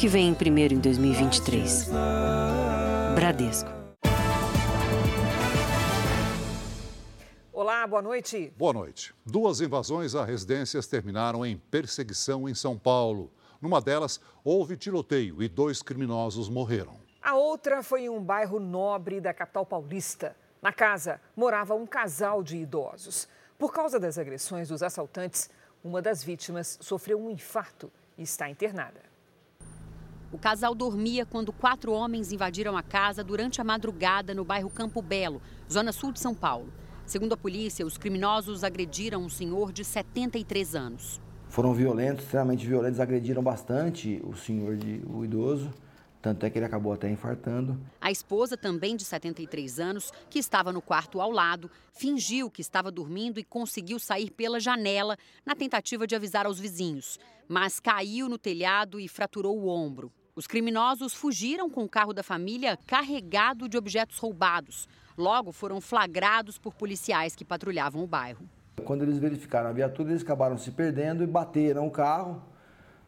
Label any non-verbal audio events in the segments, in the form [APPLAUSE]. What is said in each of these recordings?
que vem primeiro em 2023. Bradesco. Olá, boa noite. Boa noite. Duas invasões a residências terminaram em perseguição em São Paulo. Numa delas, houve tiroteio e dois criminosos morreram. A outra foi em um bairro nobre da capital paulista. Na casa morava um casal de idosos. Por causa das agressões dos assaltantes, uma das vítimas sofreu um infarto e está internada. O casal dormia quando quatro homens invadiram a casa durante a madrugada no bairro Campo Belo, zona sul de São Paulo. Segundo a polícia, os criminosos agrediram um senhor de 73 anos. Foram violentos, extremamente violentos, agrediram bastante o senhor, de, o idoso. Tanto é que ele acabou até infartando. A esposa, também de 73 anos, que estava no quarto ao lado, fingiu que estava dormindo e conseguiu sair pela janela na tentativa de avisar aos vizinhos, mas caiu no telhado e fraturou o ombro. Os criminosos fugiram com o carro da família carregado de objetos roubados. Logo foram flagrados por policiais que patrulhavam o bairro. Quando eles verificaram a viatura, eles acabaram se perdendo e bateram o carro.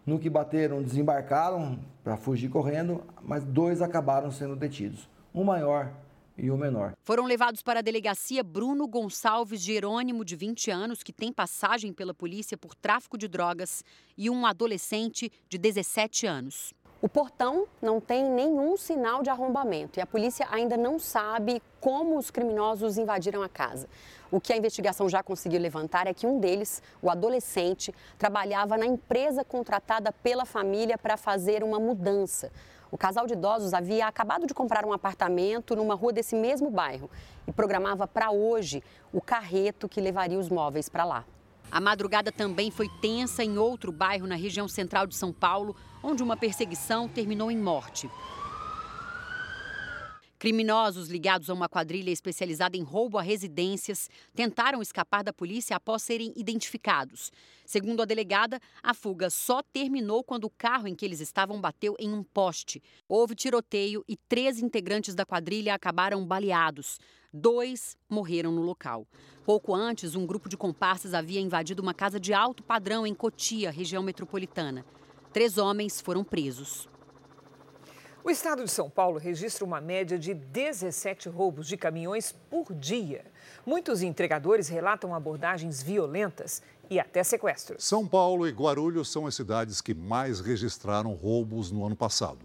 No que bateram, desembarcaram para fugir correndo, mas dois acabaram sendo detidos. Um maior e o um menor. Foram levados para a delegacia Bruno Gonçalves Jerônimo, de 20 anos, que tem passagem pela polícia por tráfico de drogas, e um adolescente de 17 anos. O portão não tem nenhum sinal de arrombamento e a polícia ainda não sabe como os criminosos invadiram a casa. O que a investigação já conseguiu levantar é que um deles, o adolescente, trabalhava na empresa contratada pela família para fazer uma mudança. O casal de idosos havia acabado de comprar um apartamento numa rua desse mesmo bairro e programava para hoje o carreto que levaria os móveis para lá. A madrugada também foi tensa em outro bairro na região central de São Paulo, onde uma perseguição terminou em morte. Criminosos ligados a uma quadrilha especializada em roubo a residências tentaram escapar da polícia após serem identificados. Segundo a delegada, a fuga só terminou quando o carro em que eles estavam bateu em um poste. Houve tiroteio e três integrantes da quadrilha acabaram baleados. Dois morreram no local. Pouco antes, um grupo de comparsas havia invadido uma casa de alto padrão em Cotia, região metropolitana. Três homens foram presos. O estado de São Paulo registra uma média de 17 roubos de caminhões por dia. Muitos entregadores relatam abordagens violentas e até sequestros. São Paulo e Guarulhos são as cidades que mais registraram roubos no ano passado.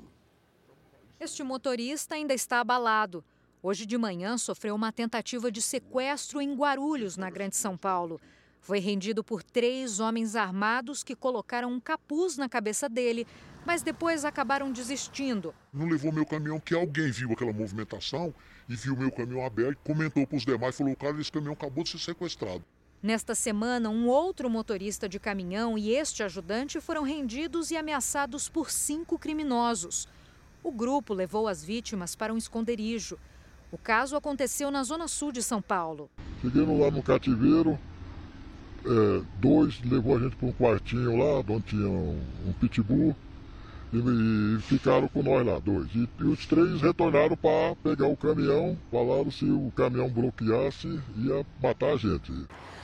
Este motorista ainda está abalado. Hoje de manhã sofreu uma tentativa de sequestro em Guarulhos, na Grande São Paulo. Foi rendido por três homens armados que colocaram um capuz na cabeça dele, mas depois acabaram desistindo. Não levou meu caminhão, que alguém viu aquela movimentação e viu meu caminhão aberto, comentou para os demais, falou, cara, esse caminhão acabou de ser sequestrado. Nesta semana, um outro motorista de caminhão e este ajudante foram rendidos e ameaçados por cinco criminosos. O grupo levou as vítimas para um esconderijo. O caso aconteceu na zona sul de São Paulo. Cheguei lá no cativeiro, é, dois levou a gente para um quartinho lá, onde tinha um, um pitbull, e, e, ficaram com nós lá, dois. E, e os três retornaram para pegar o caminhão, falaram se o caminhão bloqueasse, ia matar a gente.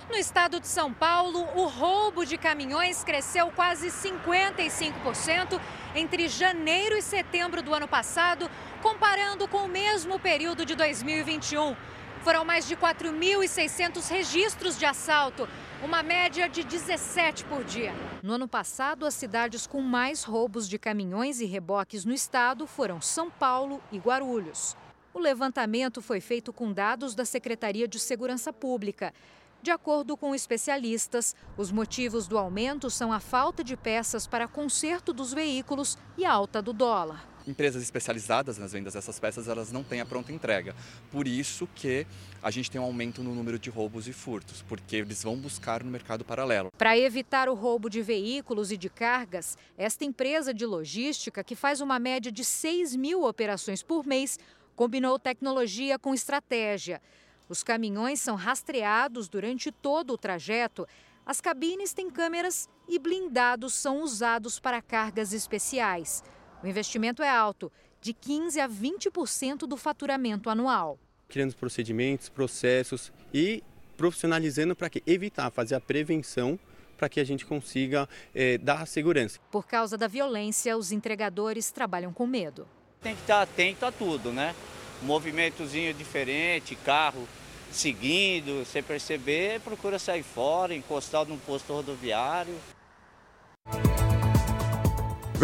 No estado de São Paulo, o roubo de caminhões cresceu quase 55% entre janeiro e setembro do ano passado, comparando com o mesmo período de 2021. Foram mais de 4.600 registros de assalto, uma média de 17 por dia. No ano passado, as cidades com mais roubos de caminhões e reboques no estado foram São Paulo e Guarulhos. O levantamento foi feito com dados da Secretaria de Segurança Pública. De acordo com especialistas, os motivos do aumento são a falta de peças para conserto dos veículos e a alta do dólar empresas especializadas nas vendas dessas peças, elas não têm a pronta entrega. Por isso que a gente tem um aumento no número de roubos e furtos, porque eles vão buscar no mercado paralelo. Para evitar o roubo de veículos e de cargas, esta empresa de logística, que faz uma média de 6 mil operações por mês, combinou tecnologia com estratégia. Os caminhões são rastreados durante todo o trajeto. As cabines têm câmeras e blindados são usados para cargas especiais. O investimento é alto, de 15% a 20% do faturamento anual. Criando procedimentos, processos e profissionalizando para evitar fazer a prevenção para que a gente consiga é, dar segurança. Por causa da violência, os entregadores trabalham com medo. Tem que estar atento a tudo, né? Movimentozinho diferente, carro seguindo, você perceber, procura sair fora, encostar num posto rodoviário.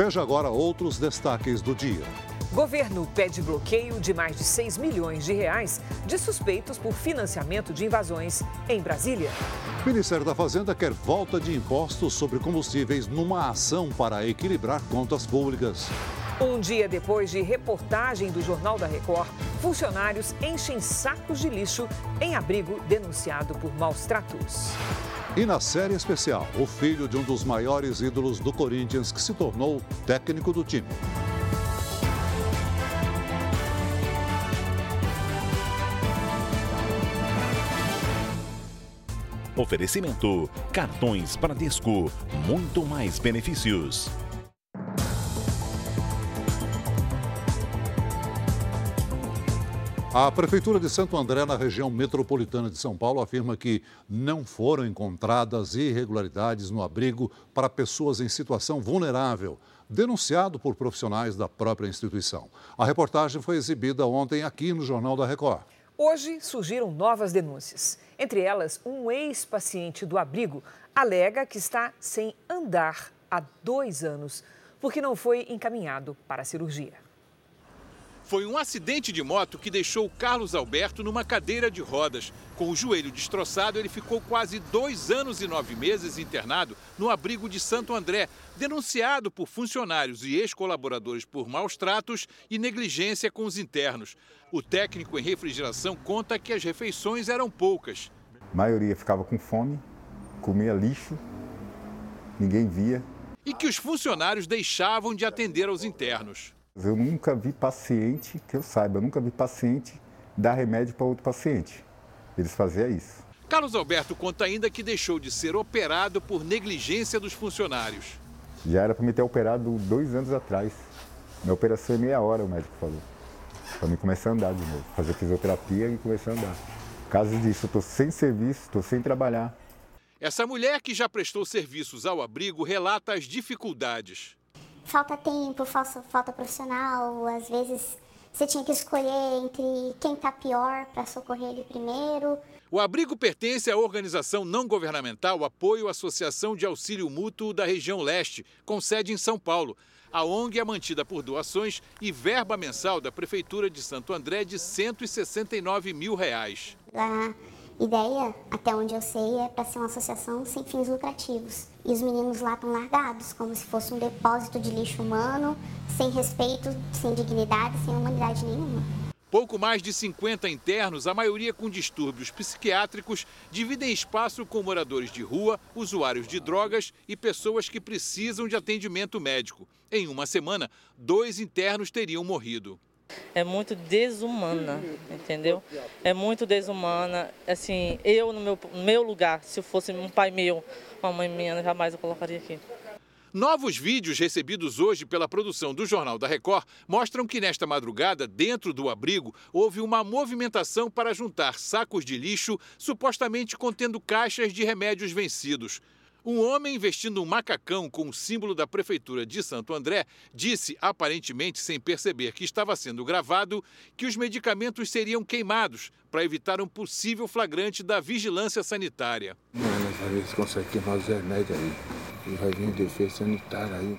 Veja agora outros destaques do dia. Governo pede bloqueio de mais de 6 milhões de reais de suspeitos por financiamento de invasões em Brasília. Ministério da Fazenda quer volta de impostos sobre combustíveis numa ação para equilibrar contas públicas. Um dia depois de reportagem do Jornal da Record, funcionários enchem sacos de lixo em abrigo denunciado por maus tratos. E na série especial, o filho de um dos maiores ídolos do Corinthians que se tornou técnico do time. Oferecimento: cartões Bradesco, muito mais benefícios. A Prefeitura de Santo André, na região metropolitana de São Paulo, afirma que não foram encontradas irregularidades no abrigo para pessoas em situação vulnerável, denunciado por profissionais da própria instituição. A reportagem foi exibida ontem aqui no Jornal da Record. Hoje surgiram novas denúncias. Entre elas, um ex-paciente do abrigo alega que está sem andar há dois anos, porque não foi encaminhado para a cirurgia. Foi um acidente de moto que deixou Carlos Alberto numa cadeira de rodas. Com o joelho destroçado, ele ficou quase dois anos e nove meses internado no abrigo de Santo André, denunciado por funcionários e ex-colaboradores por maus tratos e negligência com os internos. O técnico em refrigeração conta que as refeições eram poucas. A maioria ficava com fome, comia lixo, ninguém via. E que os funcionários deixavam de atender aos internos. Eu nunca vi paciente, que eu saiba, eu nunca vi paciente dar remédio para outro paciente. Eles faziam isso. Carlos Alberto conta ainda que deixou de ser operado por negligência dos funcionários. Já era para me ter operado dois anos atrás. Minha operação é meia hora, o médico falou. Para mim começar a andar de novo, fazer fisioterapia e começar a andar. Caso disso, eu estou sem serviço, estou sem trabalhar. Essa mulher que já prestou serviços ao abrigo relata as dificuldades falta tempo, falta, falta profissional, às vezes você tinha que escolher entre quem está pior para socorrer ele primeiro. O abrigo pertence à organização não governamental Apoio Associação de Auxílio Mútuo da Região Leste, com sede em São Paulo. A ONG é mantida por doações e verba mensal da Prefeitura de Santo André de 169 mil reais. A ideia, até onde eu sei, é para ser uma associação sem fins lucrativos. E os meninos lá estão largados, como se fosse um depósito de lixo humano, sem respeito, sem dignidade, sem humanidade nenhuma. Pouco mais de 50 internos, a maioria com distúrbios psiquiátricos, dividem espaço com moradores de rua, usuários de drogas e pessoas que precisam de atendimento médico. Em uma semana, dois internos teriam morrido. É muito desumana, entendeu? É muito desumana. Assim, eu no meu, meu lugar, se fosse um pai meu, uma mãe minha, jamais eu colocaria aqui. Novos vídeos recebidos hoje pela produção do Jornal da Record mostram que nesta madrugada, dentro do abrigo, houve uma movimentação para juntar sacos de lixo supostamente contendo caixas de remédios vencidos. Um homem vestindo um macacão com o símbolo da Prefeitura de Santo André disse, aparentemente sem perceber que estava sendo gravado, que os medicamentos seriam queimados para evitar um possível flagrante da vigilância sanitária. Não, queimar os remédios aí. E vai vir defesa sanitária aí.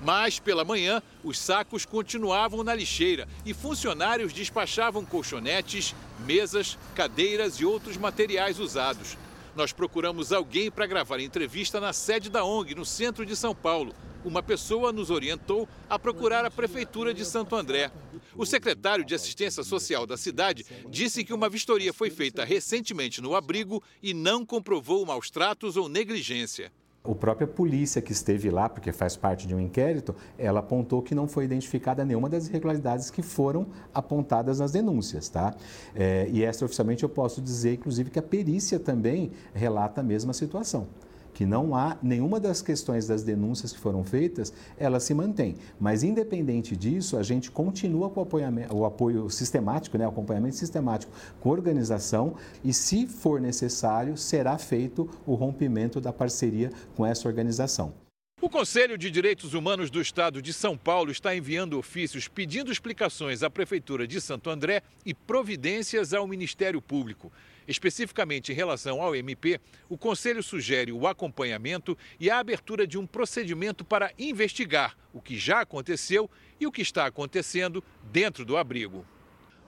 Mas, pela manhã, os sacos continuavam na lixeira e funcionários despachavam colchonetes, mesas, cadeiras e outros materiais usados. Nós procuramos alguém para gravar entrevista na sede da ONG, no centro de São Paulo. Uma pessoa nos orientou a procurar a Prefeitura de Santo André. O secretário de Assistência Social da cidade disse que uma vistoria foi feita recentemente no abrigo e não comprovou maus tratos ou negligência. A própria polícia que esteve lá, porque faz parte de um inquérito, ela apontou que não foi identificada nenhuma das irregularidades que foram apontadas nas denúncias, tá? É, e extraoficialmente eu posso dizer, inclusive, que a perícia também relata a mesma situação. Que não há nenhuma das questões das denúncias que foram feitas, ela se mantém. Mas independente disso, a gente continua com o, o apoio sistemático, né, o acompanhamento sistemático com a organização e, se for necessário, será feito o rompimento da parceria com essa organização. O Conselho de Direitos Humanos do Estado de São Paulo está enviando ofícios pedindo explicações à Prefeitura de Santo André e providências ao Ministério Público. Especificamente em relação ao MP, o Conselho sugere o acompanhamento e a abertura de um procedimento para investigar o que já aconteceu e o que está acontecendo dentro do abrigo.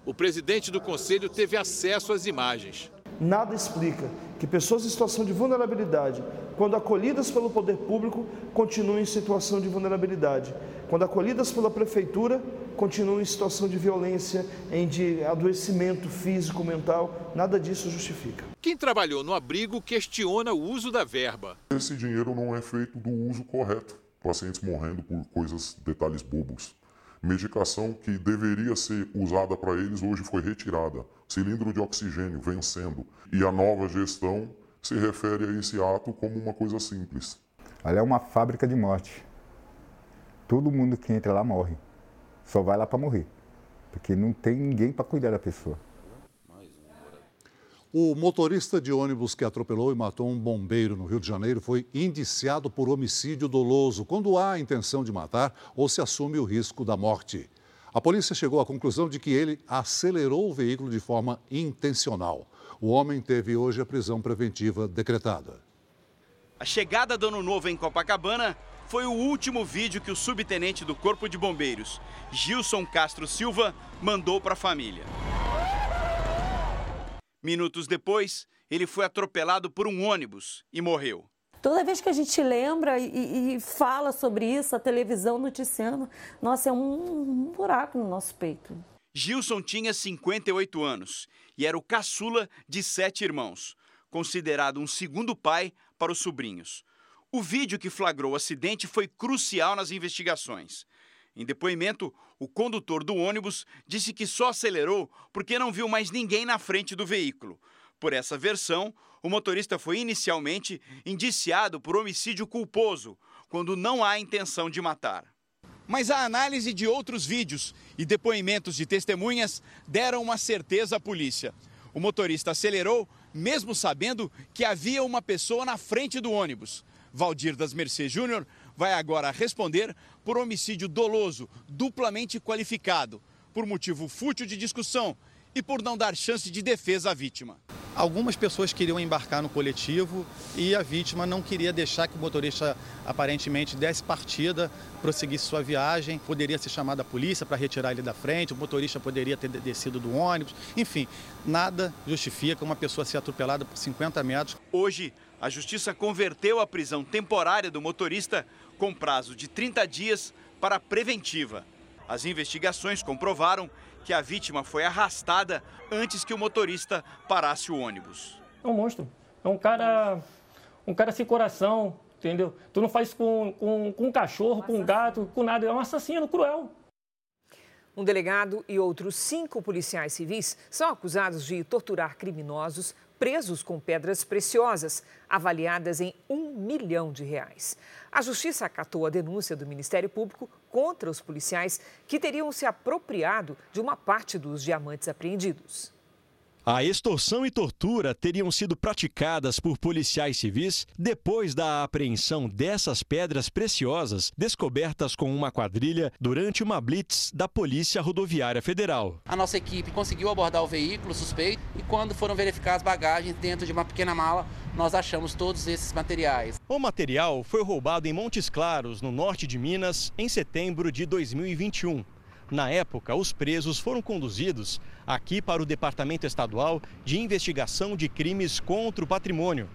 O presidente do Conselho teve acesso às imagens. Nada explica que pessoas em situação de vulnerabilidade, quando acolhidas pelo poder público, continuem em situação de vulnerabilidade. Quando acolhidas pela prefeitura, continuam em situação de violência, em de adoecimento físico, mental. Nada disso justifica. Quem trabalhou no abrigo questiona o uso da verba. Esse dinheiro não é feito do uso correto. Pacientes morrendo por coisas, detalhes bobos. Medicação que deveria ser usada para eles hoje foi retirada. Cilindro de oxigênio vencendo. E a nova gestão se refere a esse ato como uma coisa simples. Ali é uma fábrica de morte. Todo mundo que entra lá morre. Só vai lá para morrer. Porque não tem ninguém para cuidar da pessoa. O motorista de ônibus que atropelou e matou um bombeiro no Rio de Janeiro foi indiciado por homicídio doloso, quando há a intenção de matar ou se assume o risco da morte. A polícia chegou à conclusão de que ele acelerou o veículo de forma intencional. O homem teve hoje a prisão preventiva decretada. A chegada do Ano Novo em Copacabana foi o último vídeo que o subtenente do Corpo de Bombeiros, Gilson Castro Silva, mandou para a família. Minutos depois, ele foi atropelado por um ônibus e morreu. Toda vez que a gente lembra e, e fala sobre isso, a televisão noticiando, nossa, é um, um buraco no nosso peito. Gilson tinha 58 anos e era o caçula de sete irmãos, considerado um segundo pai para os sobrinhos. O vídeo que flagrou o acidente foi crucial nas investigações. Em depoimento, o condutor do ônibus disse que só acelerou porque não viu mais ninguém na frente do veículo. Por essa versão, o motorista foi inicialmente indiciado por homicídio culposo, quando não há intenção de matar. Mas a análise de outros vídeos e depoimentos de testemunhas deram uma certeza à polícia. O motorista acelerou, mesmo sabendo que havia uma pessoa na frente do ônibus. Valdir das Mercê Júnior vai agora responder por homicídio doloso, duplamente qualificado, por motivo fútil de discussão e por não dar chance de defesa à vítima. Algumas pessoas queriam embarcar no coletivo e a vítima não queria deixar que o motorista aparentemente desse partida, prosseguisse sua viagem. Poderia ser chamada a polícia para retirar ele da frente, o motorista poderia ter descido do ônibus. Enfim, nada justifica uma pessoa ser atropelada por 50 metros. Hoje, a justiça converteu a prisão temporária do motorista com prazo de 30 dias para preventiva. As investigações comprovaram que a vítima foi arrastada antes que o motorista parasse o ônibus. É um monstro. É um cara, um cara sem coração, entendeu? Tu não faz com, com, com um cachorro, com um gato, com nada. É um assassino cruel. Um delegado e outros cinco policiais civis são acusados de torturar criminosos presos com pedras preciosas, avaliadas em um milhão de reais. A Justiça acatou a denúncia do Ministério Público contra os policiais que teriam se apropriado de uma parte dos diamantes apreendidos. A extorsão e tortura teriam sido praticadas por policiais civis depois da apreensão dessas pedras preciosas descobertas com uma quadrilha durante uma blitz da Polícia Rodoviária Federal. A nossa equipe conseguiu abordar o veículo suspeito e quando foram verificar as bagagens dentro de uma pequena mala, nós achamos todos esses materiais. O material foi roubado em Montes Claros, no norte de Minas, em setembro de 2021. Na época, os presos foram conduzidos aqui para o Departamento Estadual de Investigação de Crimes contra o Patrimônio.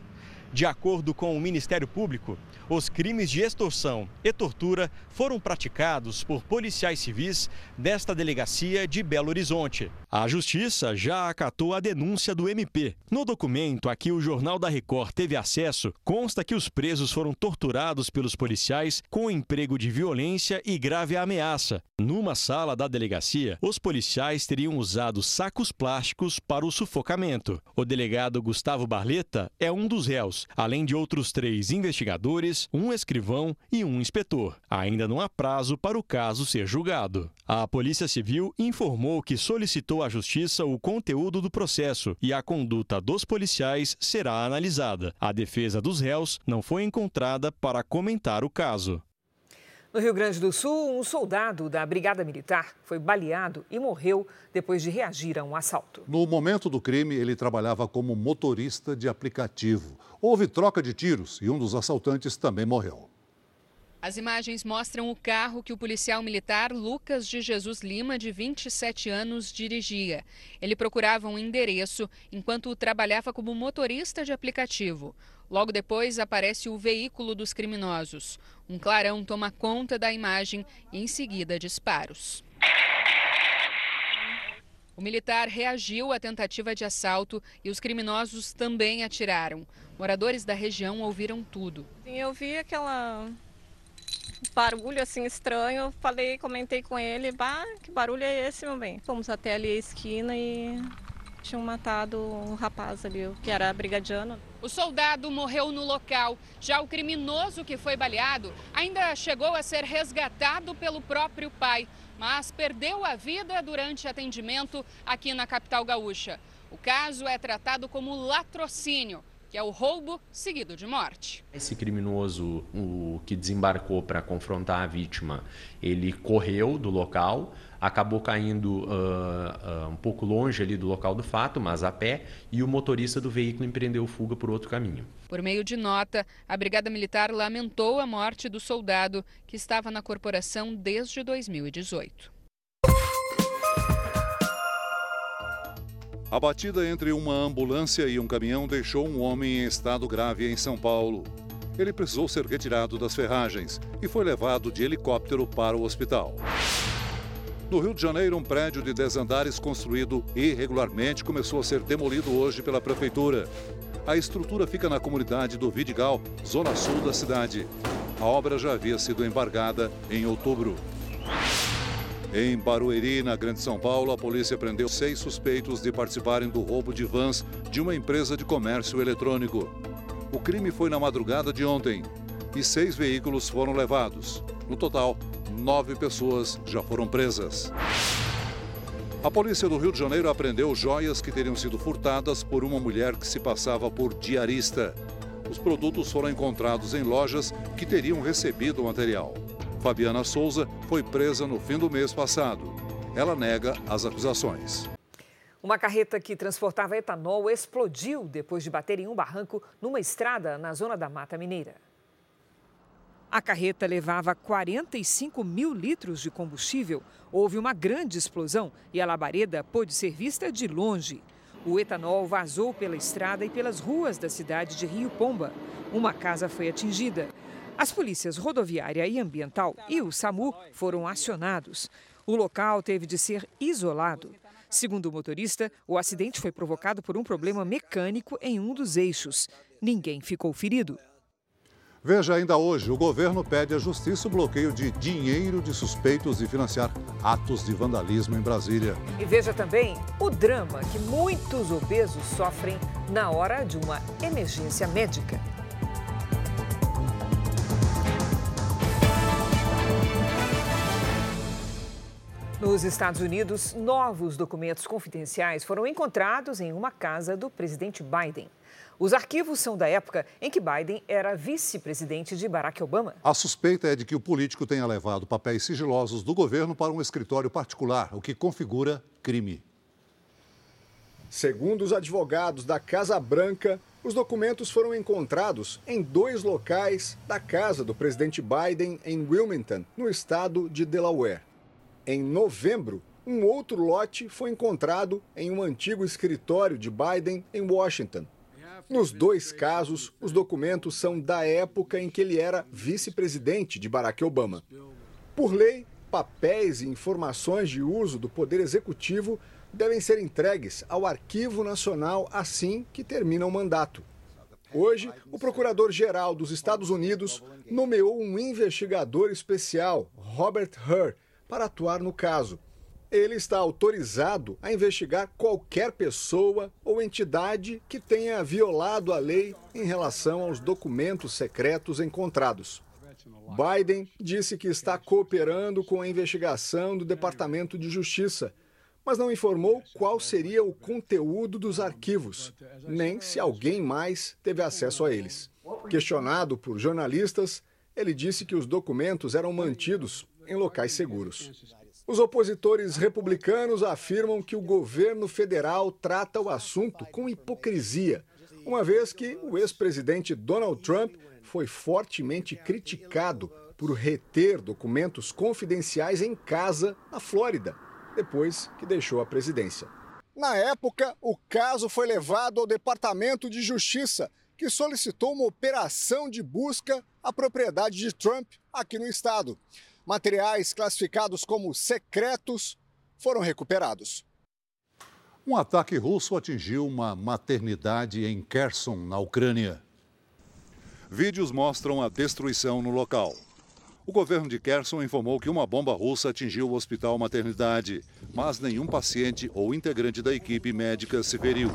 De acordo com o Ministério Público, os crimes de extorsão e tortura foram praticados por policiais civis desta delegacia de Belo Horizonte. A Justiça já acatou a denúncia do MP. No documento a que o Jornal da Record teve acesso, consta que os presos foram torturados pelos policiais com emprego de violência e grave ameaça. Numa sala da delegacia, os policiais teriam usado sacos plásticos para o sufocamento. O delegado Gustavo Barleta é um dos réus além de outros três investigadores, um escrivão e um inspetor. Ainda não há prazo para o caso ser julgado. A Polícia Civil informou que solicitou à Justiça o conteúdo do processo e a conduta dos policiais será analisada. A defesa dos réus não foi encontrada para comentar o caso. No Rio Grande do Sul, um soldado da Brigada Militar foi baleado e morreu depois de reagir a um assalto. No momento do crime, ele trabalhava como motorista de aplicativo. Houve troca de tiros e um dos assaltantes também morreu. As imagens mostram o carro que o policial militar Lucas de Jesus Lima, de 27 anos, dirigia. Ele procurava um endereço enquanto trabalhava como motorista de aplicativo. Logo depois aparece o veículo dos criminosos. Um clarão toma conta da imagem e em seguida disparos. O militar reagiu à tentativa de assalto e os criminosos também atiraram. Moradores da região ouviram tudo. Eu vi aquela barulho assim estranho, falei, comentei com ele, bah, que barulho é esse, meu bem? Fomos até ali a esquina e tinham matado o rapaz ali, que era brigadiano. O soldado morreu no local. Já o criminoso que foi baleado ainda chegou a ser resgatado pelo próprio pai, mas perdeu a vida durante atendimento aqui na capital gaúcha. O caso é tratado como latrocínio que é o roubo seguido de morte. Esse criminoso, o que desembarcou para confrontar a vítima, ele correu do local, acabou caindo uh, uh, um pouco longe ali do local do fato, mas a pé, e o motorista do veículo empreendeu fuga por outro caminho. Por meio de nota, a Brigada Militar lamentou a morte do soldado que estava na corporação desde 2018. A batida entre uma ambulância e um caminhão deixou um homem em estado grave em São Paulo. Ele precisou ser retirado das ferragens e foi levado de helicóptero para o hospital. No Rio de Janeiro, um prédio de 10 andares construído irregularmente começou a ser demolido hoje pela prefeitura. A estrutura fica na comunidade do Vidigal, zona sul da cidade. A obra já havia sido embargada em outubro. Em Barueri, na Grande São Paulo, a polícia prendeu seis suspeitos de participarem do roubo de vans de uma empresa de comércio eletrônico. O crime foi na madrugada de ontem e seis veículos foram levados. No total, nove pessoas já foram presas. A polícia do Rio de Janeiro apreendeu joias que teriam sido furtadas por uma mulher que se passava por diarista. Os produtos foram encontrados em lojas que teriam recebido o material. Fabiana Souza foi presa no fim do mês passado. Ela nega as acusações. Uma carreta que transportava etanol explodiu depois de bater em um barranco numa estrada na zona da Mata Mineira. A carreta levava 45 mil litros de combustível. Houve uma grande explosão e a labareda pôde ser vista de longe. O etanol vazou pela estrada e pelas ruas da cidade de Rio Pomba. Uma casa foi atingida. As polícias rodoviária e ambiental e o SAMU foram acionados. O local teve de ser isolado. Segundo o motorista, o acidente foi provocado por um problema mecânico em um dos eixos. Ninguém ficou ferido. Veja ainda hoje, o governo pede à justiça o bloqueio de dinheiro de suspeitos de financiar atos de vandalismo em Brasília. E veja também o drama que muitos obesos sofrem na hora de uma emergência médica. Nos Estados Unidos, novos documentos confidenciais foram encontrados em uma casa do presidente Biden. Os arquivos são da época em que Biden era vice-presidente de Barack Obama. A suspeita é de que o político tenha levado papéis sigilosos do governo para um escritório particular, o que configura crime. Segundo os advogados da Casa Branca, os documentos foram encontrados em dois locais da casa do presidente Biden em Wilmington, no estado de Delaware. Em novembro, um outro lote foi encontrado em um antigo escritório de Biden em Washington. Nos dois casos, os documentos são da época em que ele era vice-presidente de Barack Obama. Por lei, papéis e informações de uso do Poder Executivo devem ser entregues ao Arquivo Nacional assim que termina o mandato. Hoje, o Procurador-Geral dos Estados Unidos nomeou um investigador especial, Robert Hur, para atuar no caso. Ele está autorizado a investigar qualquer pessoa ou entidade que tenha violado a lei em relação aos documentos secretos encontrados. Biden disse que está cooperando com a investigação do Departamento de Justiça, mas não informou qual seria o conteúdo dos arquivos, nem se alguém mais teve acesso a eles. Questionado por jornalistas, ele disse que os documentos eram mantidos em locais seguros. Os opositores republicanos afirmam que o governo federal trata o assunto com hipocrisia, uma vez que o ex-presidente Donald Trump foi fortemente criticado por reter documentos confidenciais em casa, na Flórida, depois que deixou a presidência. Na época, o caso foi levado ao Departamento de Justiça, que solicitou uma operação de busca à propriedade de Trump aqui no estado. Materiais classificados como secretos foram recuperados. Um ataque russo atingiu uma maternidade em Kherson, na Ucrânia. Vídeos mostram a destruição no local. O governo de Kherson informou que uma bomba russa atingiu o hospital maternidade, mas nenhum paciente ou integrante da equipe médica se feriu.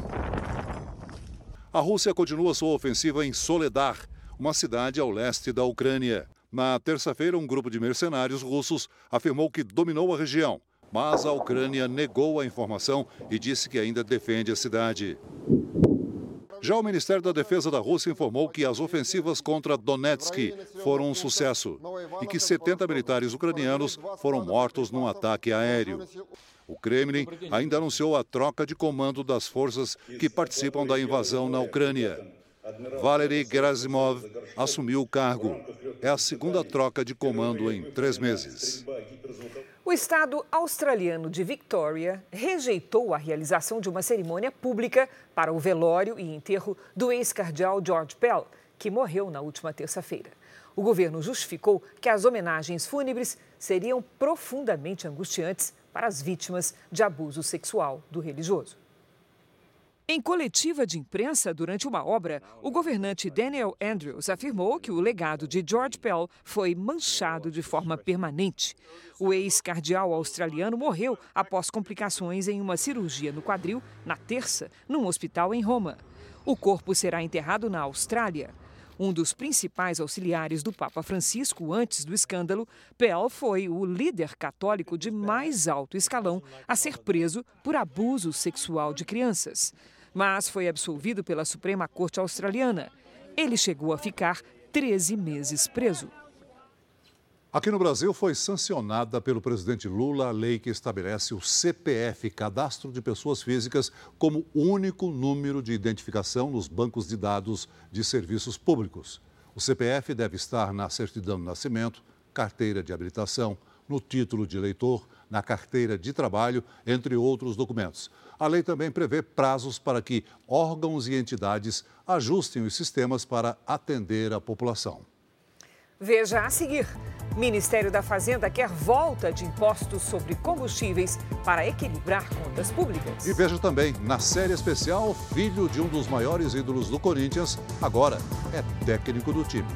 A Rússia continua sua ofensiva em Soledar, uma cidade ao leste da Ucrânia. Na terça-feira, um grupo de mercenários russos afirmou que dominou a região, mas a Ucrânia negou a informação e disse que ainda defende a cidade. Já o Ministério da Defesa da Rússia informou que as ofensivas contra Donetsk foram um sucesso e que 70 militares ucranianos foram mortos num ataque aéreo. O Kremlin ainda anunciou a troca de comando das forças que participam da invasão na Ucrânia. Valery Gerasimov assumiu o cargo. É a segunda troca de comando em três meses. O estado australiano de Victoria rejeitou a realização de uma cerimônia pública para o velório e enterro do ex-cardeal George Pell, que morreu na última terça-feira. O governo justificou que as homenagens fúnebres seriam profundamente angustiantes para as vítimas de abuso sexual do religioso. Em coletiva de imprensa durante uma obra, o governante Daniel Andrews afirmou que o legado de George Pell foi manchado de forma permanente. O ex-cardeal australiano morreu após complicações em uma cirurgia no quadril na terça, num hospital em Roma. O corpo será enterrado na Austrália. Um dos principais auxiliares do Papa Francisco antes do escândalo, Pell foi o líder católico de mais alto escalão a ser preso por abuso sexual de crianças mas foi absolvido pela Suprema Corte Australiana. Ele chegou a ficar 13 meses preso. Aqui no Brasil foi sancionada pelo presidente Lula a lei que estabelece o CPF, Cadastro de Pessoas Físicas, como único número de identificação nos bancos de dados de serviços públicos. O CPF deve estar na certidão de nascimento, carteira de habilitação, no título de eleitor, na carteira de trabalho, entre outros documentos. A lei também prevê prazos para que órgãos e entidades ajustem os sistemas para atender a população. Veja a seguir. Ministério da Fazenda quer volta de impostos sobre combustíveis para equilibrar contas públicas. E veja também, na série especial, filho de um dos maiores ídolos do Corinthians, agora é técnico do time.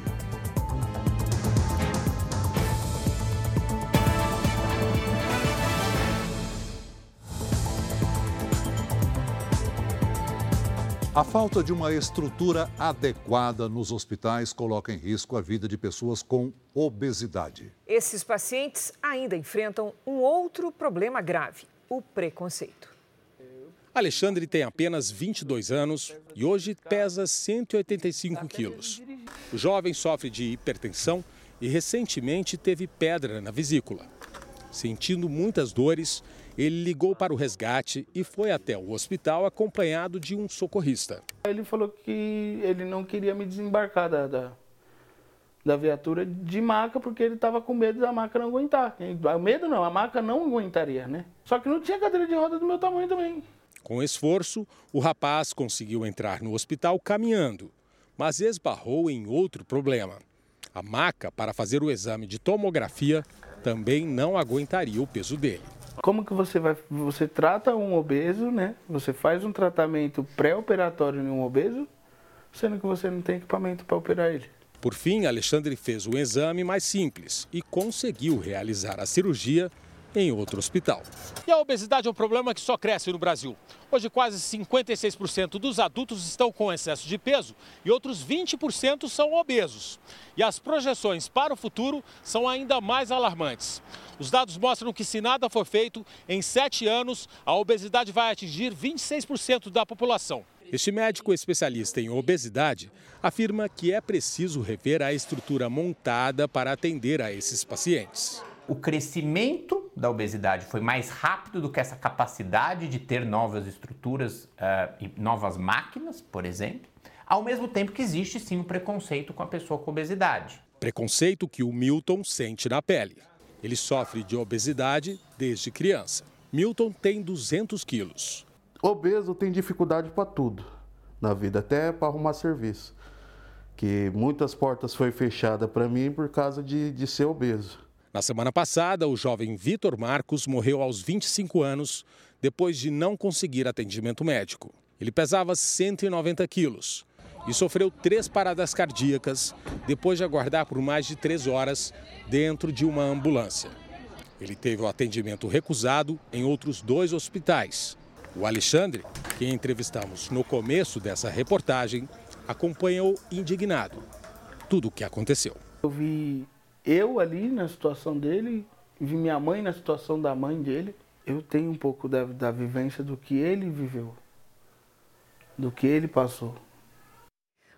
A falta de uma estrutura adequada nos hospitais coloca em risco a vida de pessoas com obesidade. Esses pacientes ainda enfrentam um outro problema grave: o preconceito. Alexandre tem apenas 22 anos e hoje pesa 185 quilos. O jovem sofre de hipertensão e recentemente teve pedra na vesícula. Sentindo muitas dores, ele ligou para o resgate e foi até o hospital acompanhado de um socorrista. Ele falou que ele não queria me desembarcar da, da, da viatura de maca porque ele estava com medo da maca não aguentar. Medo não, a maca não aguentaria, né? Só que não tinha cadeira de roda do meu tamanho também. Com esforço, o rapaz conseguiu entrar no hospital caminhando, mas esbarrou em outro problema. A maca para fazer o exame de tomografia também não aguentaria o peso dele. Como que você vai, você trata um obeso, né? Você faz um tratamento pré-operatório em um obeso, sendo que você não tem equipamento para operar ele. Por fim, Alexandre fez um exame mais simples e conseguiu realizar a cirurgia em outro hospital. E a obesidade é um problema que só cresce no Brasil. Hoje, quase 56% dos adultos estão com excesso de peso e outros 20% são obesos. E as projeções para o futuro são ainda mais alarmantes. Os dados mostram que, se nada for feito, em sete anos, a obesidade vai atingir 26% da população. Este médico especialista em obesidade afirma que é preciso rever a estrutura montada para atender a esses pacientes o crescimento da obesidade foi mais rápido do que essa capacidade de ter novas estruturas uh, e novas máquinas, por exemplo, ao mesmo tempo que existe sim um preconceito com a pessoa com obesidade. Preconceito que o Milton sente na pele. Ele sofre de obesidade desde criança. Milton tem 200 quilos. Obeso tem dificuldade para tudo na vida, até para arrumar serviço. Que muitas portas foi fechada para mim por causa de, de ser obeso. Na semana passada, o jovem Vitor Marcos morreu aos 25 anos depois de não conseguir atendimento médico. Ele pesava 190 quilos e sofreu três paradas cardíacas depois de aguardar por mais de três horas dentro de uma ambulância. Ele teve o atendimento recusado em outros dois hospitais. O Alexandre, que entrevistamos no começo dessa reportagem, acompanhou indignado tudo o que aconteceu. Eu vi eu ali na situação dele, vi minha mãe na situação da mãe dele, eu tenho um pouco da, da vivência do que ele viveu, do que ele passou.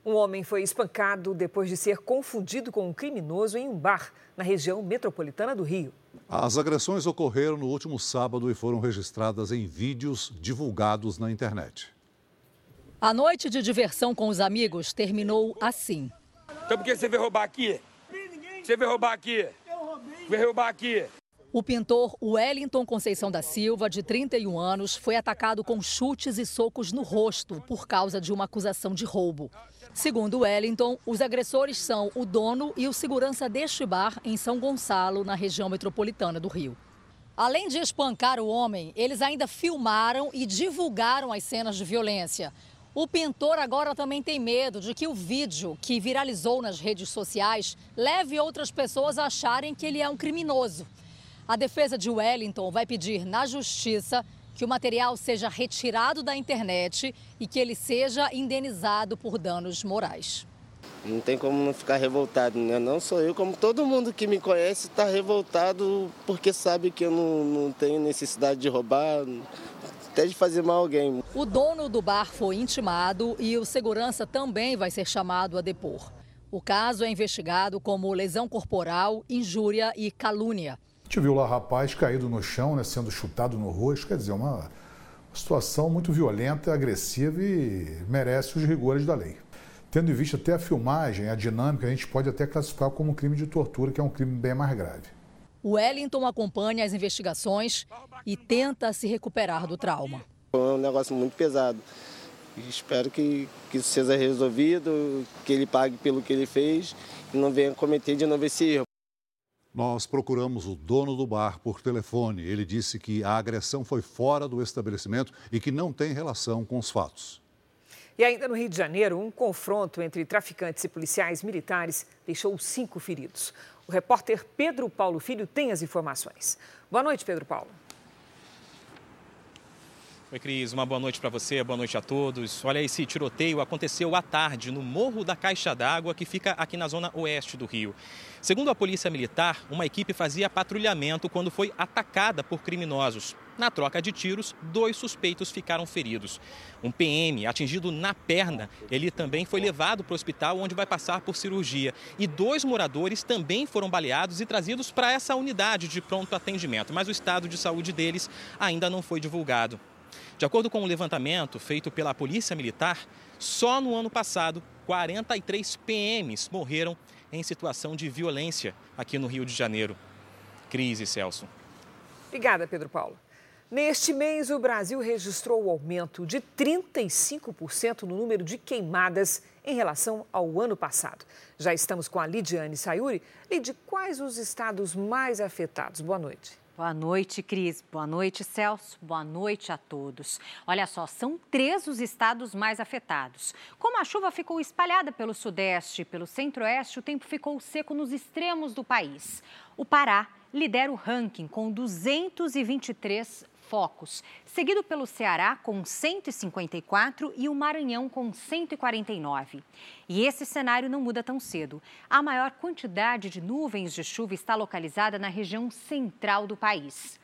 Um homem foi espancado depois de ser confundido com um criminoso em um bar na região metropolitana do Rio. As agressões ocorreram no último sábado e foram registradas em vídeos divulgados na internet. A noite de diversão com os amigos terminou assim. Então por que você veio roubar aqui? Você veio roubar aqui? Eu roubei. Veio roubar aqui. O pintor Wellington Conceição da Silva, de 31 anos, foi atacado com chutes e socos no rosto por causa de uma acusação de roubo. Segundo Wellington, os agressores são o dono e o segurança deste bar em São Gonçalo, na região metropolitana do Rio. Além de espancar o homem, eles ainda filmaram e divulgaram as cenas de violência. O pintor agora também tem medo de que o vídeo que viralizou nas redes sociais leve outras pessoas a acharem que ele é um criminoso. A defesa de Wellington vai pedir na justiça que o material seja retirado da internet e que ele seja indenizado por danos morais. Não tem como não ficar revoltado, né? Não sou eu, como todo mundo que me conhece está revoltado porque sabe que eu não, não tenho necessidade de roubar, até de fazer mal a alguém. O dono do bar foi intimado e o segurança também vai ser chamado a depor. O caso é investigado como lesão corporal, injúria e calúnia. A gente viu lá rapaz caído no chão, né, sendo chutado no rosto, quer dizer, uma situação muito violenta, agressiva e merece os rigores da lei. Tendo em vista até a filmagem, a dinâmica, a gente pode até classificar como crime de tortura, que é um crime bem mais grave. Wellington acompanha as investigações e tenta se recuperar do trauma. É um negócio muito pesado. Espero que, que isso seja resolvido, que ele pague pelo que ele fez e não venha cometer de novo esse erro. Nós procuramos o dono do bar por telefone. Ele disse que a agressão foi fora do estabelecimento e que não tem relação com os fatos. E ainda no Rio de Janeiro, um confronto entre traficantes e policiais militares deixou cinco feridos. O repórter Pedro Paulo Filho tem as informações. Boa noite, Pedro Paulo. Oi, Cris. Uma boa noite para você, boa noite a todos. Olha, esse tiroteio aconteceu à tarde no Morro da Caixa d'Água, que fica aqui na zona oeste do Rio. Segundo a Polícia Militar, uma equipe fazia patrulhamento quando foi atacada por criminosos. Na troca de tiros, dois suspeitos ficaram feridos. Um PM atingido na perna, ele também foi levado para o hospital onde vai passar por cirurgia. E dois moradores também foram baleados e trazidos para essa unidade de pronto atendimento, mas o estado de saúde deles ainda não foi divulgado. De acordo com um levantamento feito pela Polícia Militar, só no ano passado, 43 PMs morreram em situação de violência aqui no Rio de Janeiro. Crise, Celso. Obrigada, Pedro Paulo. Neste mês, o Brasil registrou o aumento de 35% no número de queimadas em relação ao ano passado. Já estamos com a Lidiane Sayuri. Lid, quais os estados mais afetados? Boa noite. Boa noite, Cris. Boa noite, Celso. Boa noite a todos. Olha só, são três os estados mais afetados. Como a chuva ficou espalhada pelo sudeste e pelo centro-oeste, o tempo ficou seco nos extremos do país. O Pará lidera o ranking com 223 focos, seguido pelo Ceará com 154 e o Maranhão com 149. E esse cenário não muda tão cedo. A maior quantidade de nuvens de chuva está localizada na região central do país.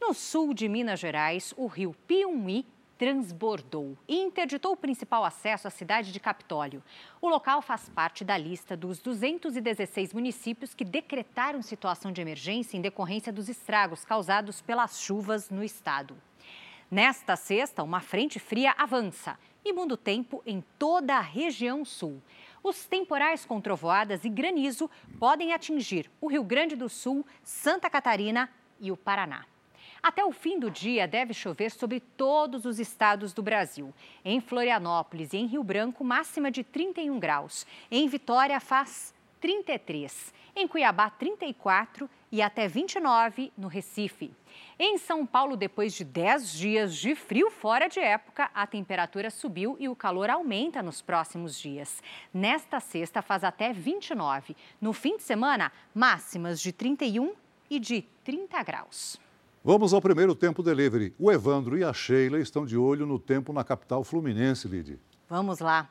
No sul de Minas Gerais, o rio Piumhi transbordou e interditou o principal acesso à cidade de Capitólio. O local faz parte da lista dos 216 municípios que decretaram situação de emergência em decorrência dos estragos causados pelas chuvas no estado. Nesta sexta, uma frente fria avança e muda o tempo em toda a região sul. Os temporais com trovoadas e granizo podem atingir o Rio Grande do Sul, Santa Catarina e o Paraná. Até o fim do dia, deve chover sobre todos os estados do Brasil. Em Florianópolis e em Rio Branco, máxima de 31 graus. Em Vitória, faz 33. Em Cuiabá, 34 e até 29 no Recife. Em São Paulo, depois de 10 dias de frio fora de época, a temperatura subiu e o calor aumenta nos próximos dias. Nesta sexta, faz até 29. No fim de semana, máximas de 31 e de 30 graus. Vamos ao primeiro tempo delivery. O Evandro e a Sheila estão de olho no tempo na capital fluminense, Lid. Vamos lá.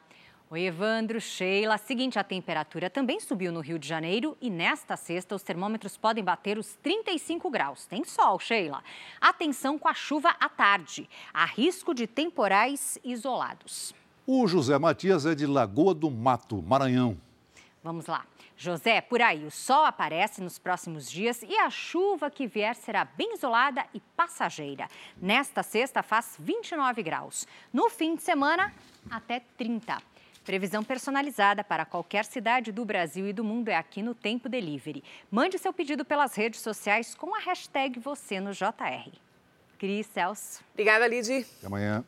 Oi, Evandro, Sheila. Seguinte, a temperatura também subiu no Rio de Janeiro e nesta sexta os termômetros podem bater os 35 graus. Tem sol, Sheila. Atenção com a chuva à tarde. Há risco de temporais isolados. O José Matias é de Lagoa do Mato, Maranhão. Vamos lá. José, por aí, o sol aparece nos próximos dias e a chuva que vier será bem isolada e passageira. Nesta sexta faz 29 graus. No fim de semana, até 30. Previsão personalizada para qualquer cidade do Brasil e do mundo é aqui no Tempo Delivery. Mande seu pedido pelas redes sociais com a hashtag você no JR. Cris Celso. Obrigada, Lid. Até amanhã.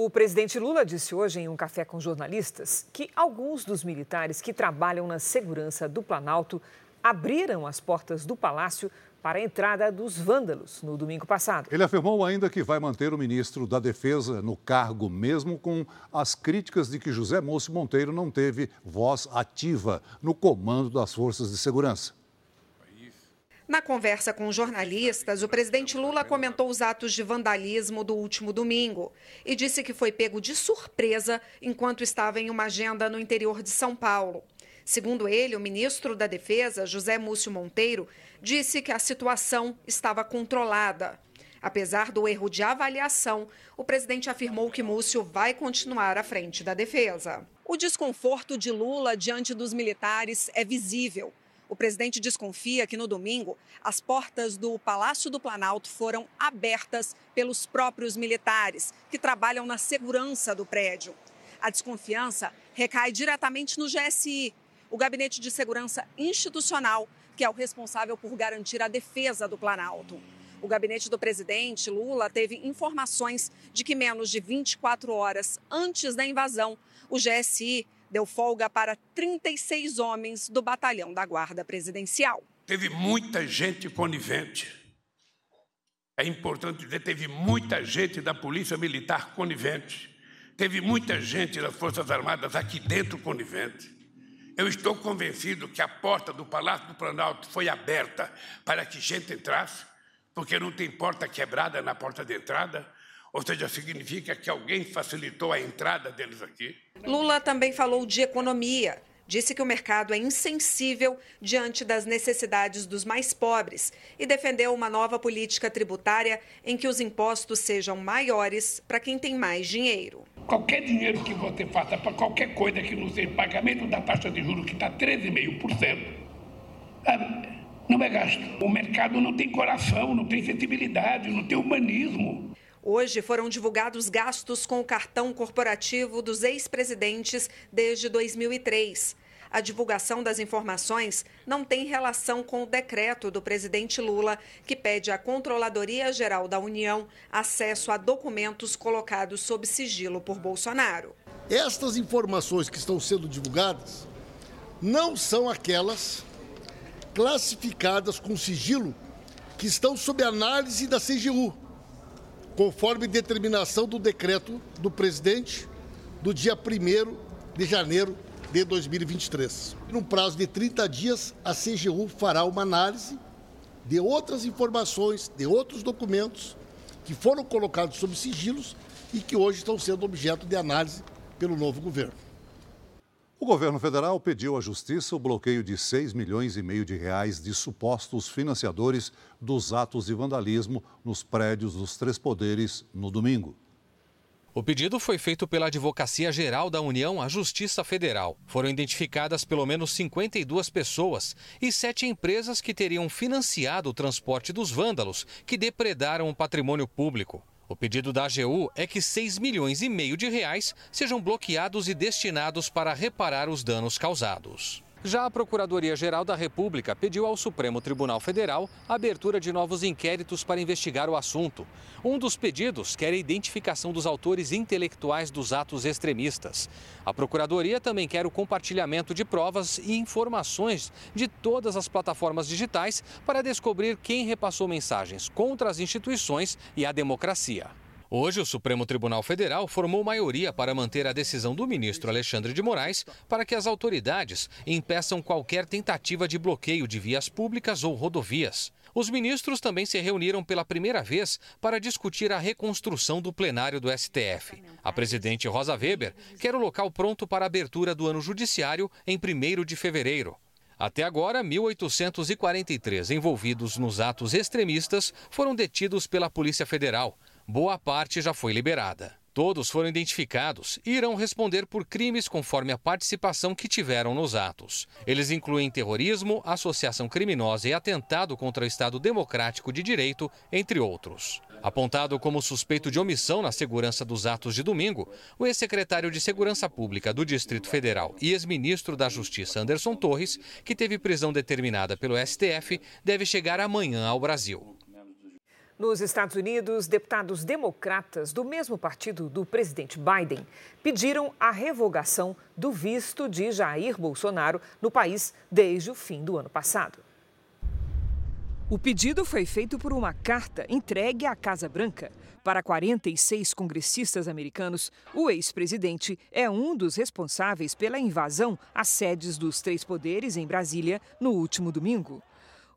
O presidente Lula disse hoje em um café com jornalistas que alguns dos militares que trabalham na segurança do Planalto abriram as portas do palácio para a entrada dos vândalos no domingo passado. Ele afirmou ainda que vai manter o ministro da Defesa no cargo, mesmo com as críticas de que José Moço Monteiro não teve voz ativa no comando das forças de segurança. Na conversa com jornalistas, o presidente Lula comentou os atos de vandalismo do último domingo e disse que foi pego de surpresa enquanto estava em uma agenda no interior de São Paulo. Segundo ele, o ministro da Defesa, José Múcio Monteiro, disse que a situação estava controlada. Apesar do erro de avaliação, o presidente afirmou que Múcio vai continuar à frente da defesa. O desconforto de Lula diante dos militares é visível. O presidente desconfia que no domingo as portas do Palácio do Planalto foram abertas pelos próprios militares que trabalham na segurança do prédio. A desconfiança recai diretamente no GSI, o Gabinete de Segurança Institucional, que é o responsável por garantir a defesa do Planalto. O gabinete do presidente Lula teve informações de que menos de 24 horas antes da invasão, o GSI deu folga para 36 homens do batalhão da Guarda Presidencial. Teve muita gente conivente. É importante dizer, teve muita gente da Polícia Militar conivente. Teve muita gente das Forças Armadas aqui dentro conivente. Eu estou convencido que a porta do Palácio do Planalto foi aberta para que gente entrasse, porque não tem porta quebrada na porta de entrada, ou seja, significa que alguém facilitou a entrada deles aqui. Lula também falou de economia. Disse que o mercado é insensível diante das necessidades dos mais pobres e defendeu uma nova política tributária em que os impostos sejam maiores para quem tem mais dinheiro. Qualquer dinheiro que você faça para qualquer coisa que não seja pagamento da taxa de juros, que está 13,5%, não é gasto. O mercado não tem coração, não tem sensibilidade, não tem humanismo. Hoje foram divulgados gastos com o cartão corporativo dos ex-presidentes desde 2003. A divulgação das informações não tem relação com o decreto do presidente Lula, que pede à Controladoria Geral da União acesso a documentos colocados sob sigilo por Bolsonaro. Estas informações que estão sendo divulgadas não são aquelas classificadas com sigilo que estão sob análise da CGU, conforme determinação do decreto do presidente do dia 1 de janeiro de 2023. Num prazo de 30 dias, a CGU fará uma análise de outras informações, de outros documentos que foram colocados sob sigilos e que hoje estão sendo objeto de análise pelo novo governo. O governo federal pediu à Justiça o bloqueio de 6 milhões e meio de reais de supostos financiadores dos atos de vandalismo nos prédios dos três poderes no domingo. O pedido foi feito pela Advocacia Geral da União à Justiça Federal. Foram identificadas pelo menos 52 pessoas e sete empresas que teriam financiado o transporte dos vândalos que depredaram o patrimônio público. O pedido da AGU é que 6 milhões e meio de reais sejam bloqueados e destinados para reparar os danos causados. Já a Procuradoria-Geral da República pediu ao Supremo Tribunal Federal a abertura de novos inquéritos para investigar o assunto. Um dos pedidos quer a identificação dos autores intelectuais dos atos extremistas. A Procuradoria também quer o compartilhamento de provas e informações de todas as plataformas digitais para descobrir quem repassou mensagens contra as instituições e a democracia. Hoje, o Supremo Tribunal Federal formou maioria para manter a decisão do ministro Alexandre de Moraes para que as autoridades impeçam qualquer tentativa de bloqueio de vias públicas ou rodovias. Os ministros também se reuniram pela primeira vez para discutir a reconstrução do plenário do STF. A presidente Rosa Weber quer o local pronto para a abertura do ano judiciário em 1 de fevereiro. Até agora, 1.843 envolvidos nos atos extremistas foram detidos pela Polícia Federal boa parte já foi liberada. Todos foram identificados e irão responder por crimes conforme a participação que tiveram nos atos. Eles incluem terrorismo, associação criminosa e atentado contra o Estado Democrático de Direito, entre outros. Apontado como suspeito de omissão na segurança dos atos de domingo, o ex-secretário de Segurança Pública do Distrito Federal e ex-ministro da Justiça Anderson Torres, que teve prisão determinada pelo STF, deve chegar amanhã ao Brasil. Nos Estados Unidos, deputados democratas do mesmo partido do presidente Biden pediram a revogação do visto de Jair Bolsonaro no país desde o fim do ano passado. O pedido foi feito por uma carta entregue à Casa Branca. Para 46 congressistas americanos, o ex-presidente é um dos responsáveis pela invasão às sedes dos três poderes em Brasília no último domingo.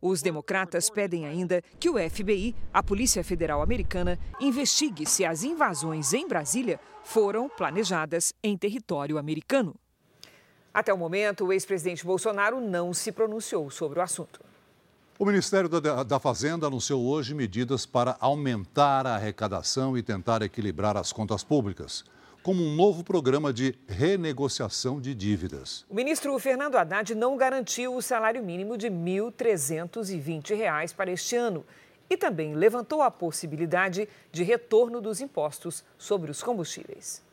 Os democratas pedem ainda que o FBI, a Polícia Federal Americana, investigue se as invasões em Brasília foram planejadas em território americano. Até o momento, o ex-presidente Bolsonaro não se pronunciou sobre o assunto. O Ministério da, Fazenda anunciou hoje medidas para aumentar a arrecadação e tentar equilibrar as contas públicas como um novo programa de renegociação de dívidas. O ministro Fernando Haddad não garantiu o salário mínimo de R$ 1.320 para este ano e também levantou a possibilidade de retorno dos impostos sobre os combustíveis.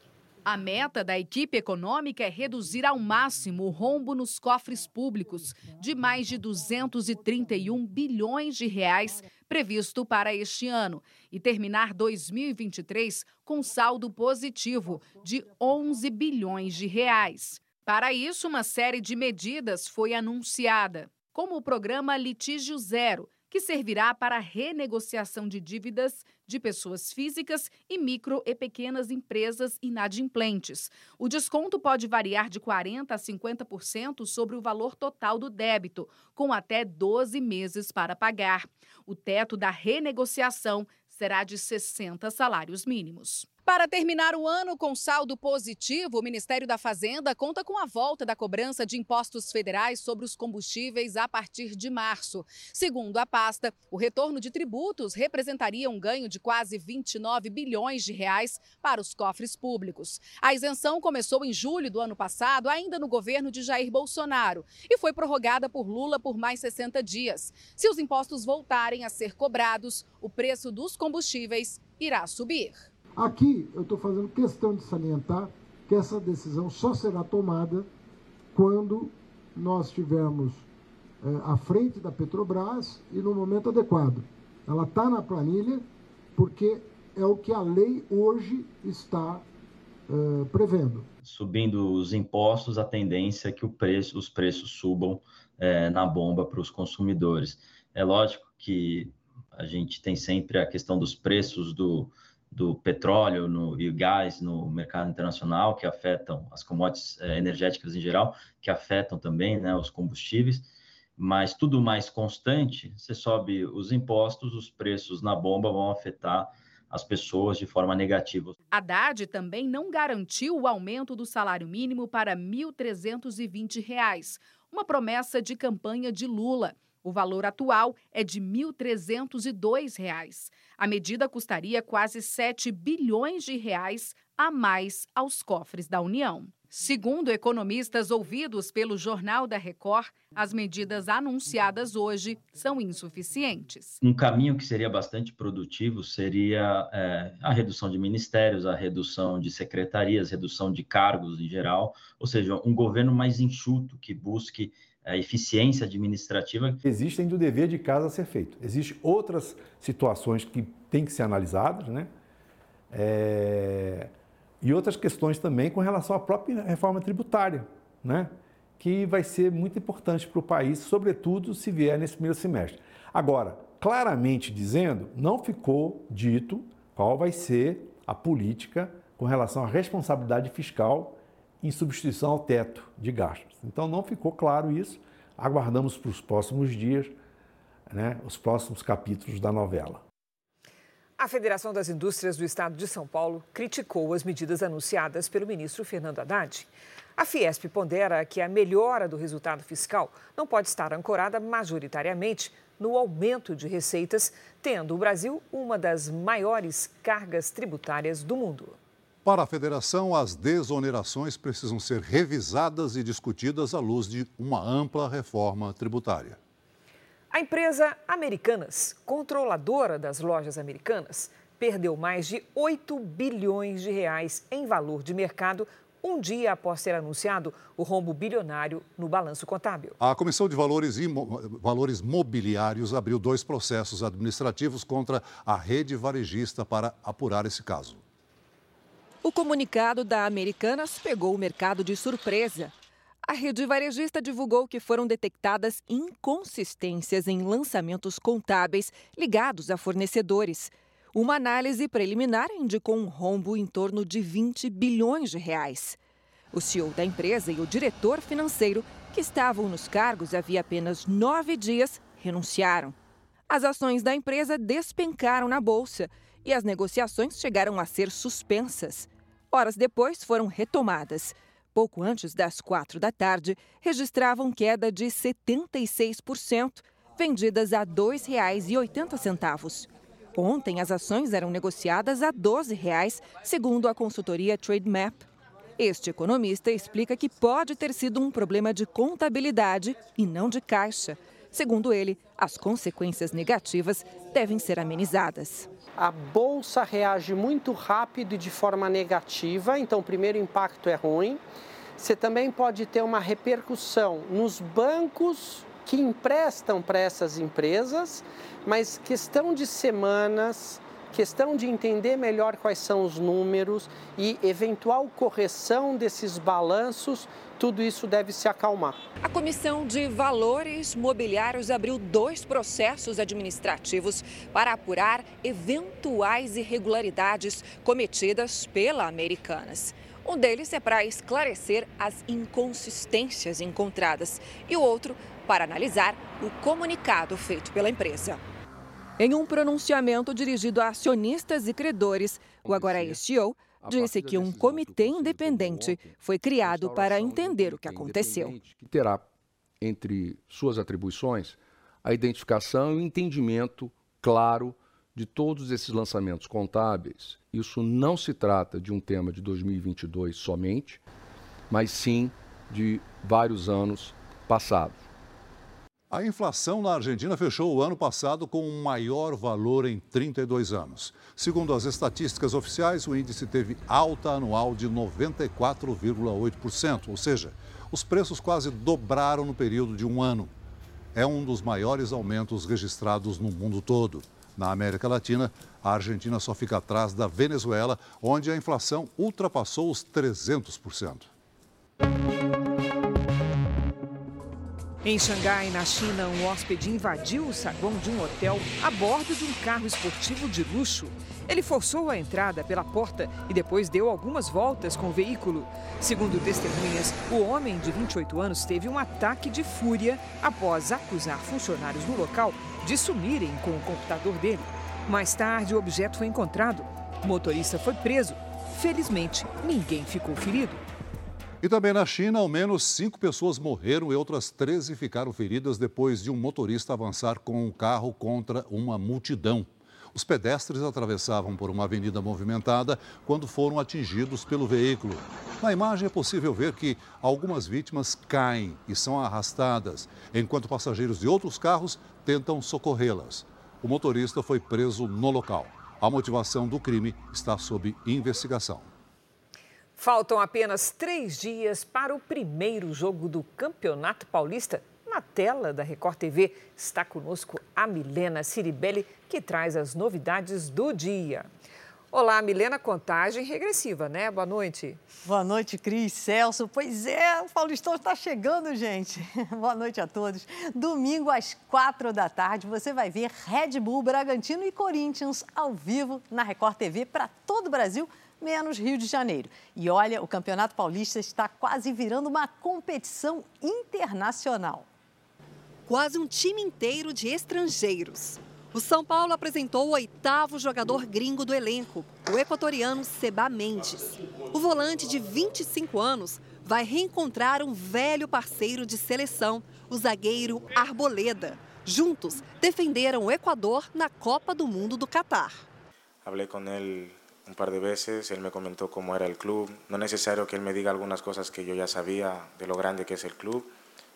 A meta da equipe econômica é reduzir ao máximo o rombo nos cofres públicos de mais de 231 bilhões de reais previsto para este ano e terminar 2023 com saldo positivo de 11 bilhões de reais. Para isso, uma série de medidas foi anunciada, como o programa Litígio Zero, que servirá para a renegociação de dívidas de pessoas físicas e micro e pequenas empresas inadimplentes. O desconto pode variar de 40% a 50% sobre o valor total do débito, com até 12 meses para pagar. O teto da renegociação será de 60 salários mínimos. Para terminar o ano com saldo positivo, o Ministério da Fazenda conta com a volta da cobrança de impostos federais sobre os combustíveis a partir de março. Segundo a pasta, o retorno de tributos representaria um ganho de quase 29 bilhões de reais para os cofres públicos. A isenção começou em julho do ano passado, ainda no governo de Jair Bolsonaro, e foi prorrogada por Lula por mais 60 dias. Se os impostos voltarem a ser cobrados, o preço dos combustíveis irá subir. Aqui eu estou fazendo questão de salientar que essa decisão só será tomada quando nós tivermos é, à frente da Petrobras e no momento adequado. Ela está na planilha porque é o que a lei hoje está é, prevendo. Subindo os impostos, a tendência é que preço, os preços subam é, na bomba para os consumidores. É lógico que A gente tem sempre a questão dos preços do, do petróleo no, e gás no mercado internacional, que afetam as commodities é, energéticas em geral, que afetam também né, os combustíveis mas tudo mais constante, você sobe os impostos, os preços na bomba vão afetar as pessoas de forma negativa. Haddad também não garantiu o aumento do salário mínimo para R$ 1.320, uma promessa de campanha de Lula. O valor atual é de R$ 1.302. A medida custaria quase 7 bilhões de reais a mais aos cofres da União. Segundo economistas ouvidos pelo Jornal da Record, as medidas anunciadas hoje são insuficientes. Um caminho que seria bastante produtivo seria é, a redução de ministérios, a redução de secretarias, redução de cargos em geral, ou seja, um governo mais enxuto que busque a eficiência administrativa. Existem do dever de casa a ser feito. Existem outras situações que têm que ser analisadas, né? É e outras questões também com relação à própria reforma tributária, né? que vai ser muito importante para o país, sobretudo se vier nesse primeiro semestre. Agora, claramente dizendo, não ficou dito qual vai ser a política com relação à responsabilidade fiscal em substituição ao teto de gastos. Então, não ficou claro isso. Aguardamos para os próximos dias, né, os próximos capítulos da novela. A Federação das Indústrias do Estado de São Paulo criticou as medidas anunciadas pelo ministro Fernando Haddad. A Fiesp pondera que a melhora do resultado fiscal não pode estar ancorada majoritariamente no aumento de receitas, tendo o Brasil uma das maiores cargas tributárias do mundo. Para a federação, as desonerações precisam ser revisadas e discutidas à luz de uma ampla reforma tributária. A empresa Americanas, controladora das lojas americanas, perdeu mais de 8 bilhões de reais em valor de mercado um dia após ser anunciado o rombo bilionário no balanço contábil. A Comissão de Valores, Valores Mobiliários abriu dois processos administrativos contra a rede varejista para apurar esse caso. O comunicado da Americanas pegou o mercado de surpresa a rede varejista divulgou que foram detectadas inconsistências em lançamentos contábeis ligados a fornecedores. Uma análise preliminar indicou um rombo em torno de 20 bilhões de reais. O CEO da empresa e o diretor financeiro, que estavam nos cargos havia apenas nove dias, renunciaram. As ações da empresa despencaram na bolsa e as negociações chegaram a ser suspensas. Horas depois, foram retomadas pouco antes das quatro da tarde, registravam queda de 76%, vendidas a R$ 2,80. Ontem, as ações eram negociadas a 12 reais, segundo a consultoria TradeMap. Este economista explica que pode ter sido um problema de contabilidade e não de caixa. Segundo ele, as consequências negativas devem ser amenizadas. A bolsa reage muito rápido e de forma negativa, então o primeiro impacto é ruim. Você também pode ter uma repercussão nos bancos que emprestam para essas empresas, mas questão de semanas, questão de entender melhor quais são os números e eventual correção desses balanços, tudo isso deve se acalmar. A Comissão de Valores Mobiliários abriu dois processos administrativos para apurar eventuais irregularidades cometidas pela Americanas. Um deles é para esclarecer as inconsistências encontradas e o outro para analisar o comunicado feito pela empresa. Em um pronunciamento dirigido a acionistas e credores, o agora CEO disse que um comitê independente foi criado para entender o que aconteceu. Terá entre suas atribuições a identificação e o entendimento claro de todos esses lançamentos contábeis, isso não se trata de um tema de 2022 somente, mas sim de vários anos passados. A inflação na Argentina fechou o ano passado com o maior valor em 32 anos. Segundo as estatísticas oficiais, o índice teve alta anual de 94,8%, ou seja, os preços quase dobraram no período de um ano. É um dos maiores aumentos registrados no mundo todo. Na América Latina, a Argentina só fica atrás da Venezuela, onde a inflação ultrapassou os 300%. Em Xangai, na China, um hóspede invadiu o saguão de um hotel a bordo de um carro esportivo de luxo. Ele forçou a entrada pela porta e depois deu algumas voltas com o veículo. Segundo testemunhas, o homem de 28 anos teve um ataque de fúria após acusar funcionários no local de sumirem com o computador dele. Mais tarde, o objeto foi encontrado. O motorista foi preso. Felizmente, ninguém ficou ferido. E também na China, ao menos cinco pessoas morreram e outras 13 ficaram feridas depois de um motorista avançar com um carro contra uma multidão. Os pedestres atravessavam por uma avenida movimentada quando foram atingidos pelo veículo. Na imagem é possível ver que algumas vítimas caem e são arrastadas, enquanto passageiros de outros carros tentam socorrê-las. O motorista foi preso no local. A motivação do crime está sob investigação. Faltam apenas três dias para o primeiro jogo do Campeonato Paulista. Na tela da Record TV está conosco a Milena Ciribelli, que traz as novidades do dia. Olá, Milena, contagem regressiva, né? Boa noite. Boa noite, Cris, Celso. Pois é, o Paulistão está chegando, gente. [LAUGHS] Boa noite a todos. Domingo às quatro da tarde, você vai ver Red Bull, Bragantino e Corinthians ao vivo na Record TV para todo o Brasil menos Rio de Janeiro. E olha, o Campeonato Paulista está quase virando uma competição internacional. Quase um time inteiro de estrangeiros. O São Paulo apresentou o oitavo jogador gringo do elenco, o equatoriano Seba Mendes. O volante de 25 anos vai reencontrar um velho parceiro de seleção, o zagueiro Arboleda. Juntos, defenderam o Equador na Copa do Mundo do Catar. Falei com ele un par de veces, él me comentó cómo era el club. No es necesario que él me diga algunas cosas que yo ya sabía de lo grande que es el club,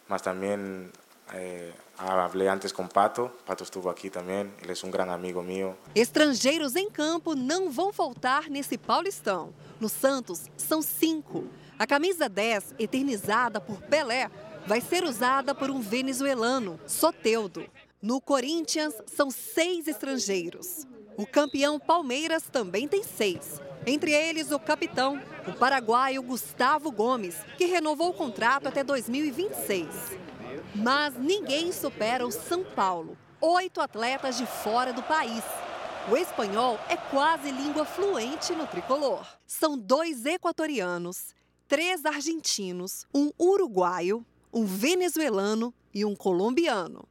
más también eh, hablé antes com Pato, Pato estuvo aqui também, ele é um grande amigo meu. Estrangeiros em campo não vão faltar nesse Paulistão. No Santos, são cinco. A camisa 10, eternizada por Pelé, vai ser usada por um venezuelano, Soteudo. No Corinthians, são seis estrangeiros. O campeão Palmeiras também tem seis. Entre eles, o capitão, o paraguaio Gustavo Gomes, que renovou o contrato até 2026. Mas ninguém supera o São Paulo. Oito atletas de fora do país. O espanhol é quase língua fluente no tricolor. São dois equatorianos, três argentinos, um uruguaio, um venezuelano e um colombiano.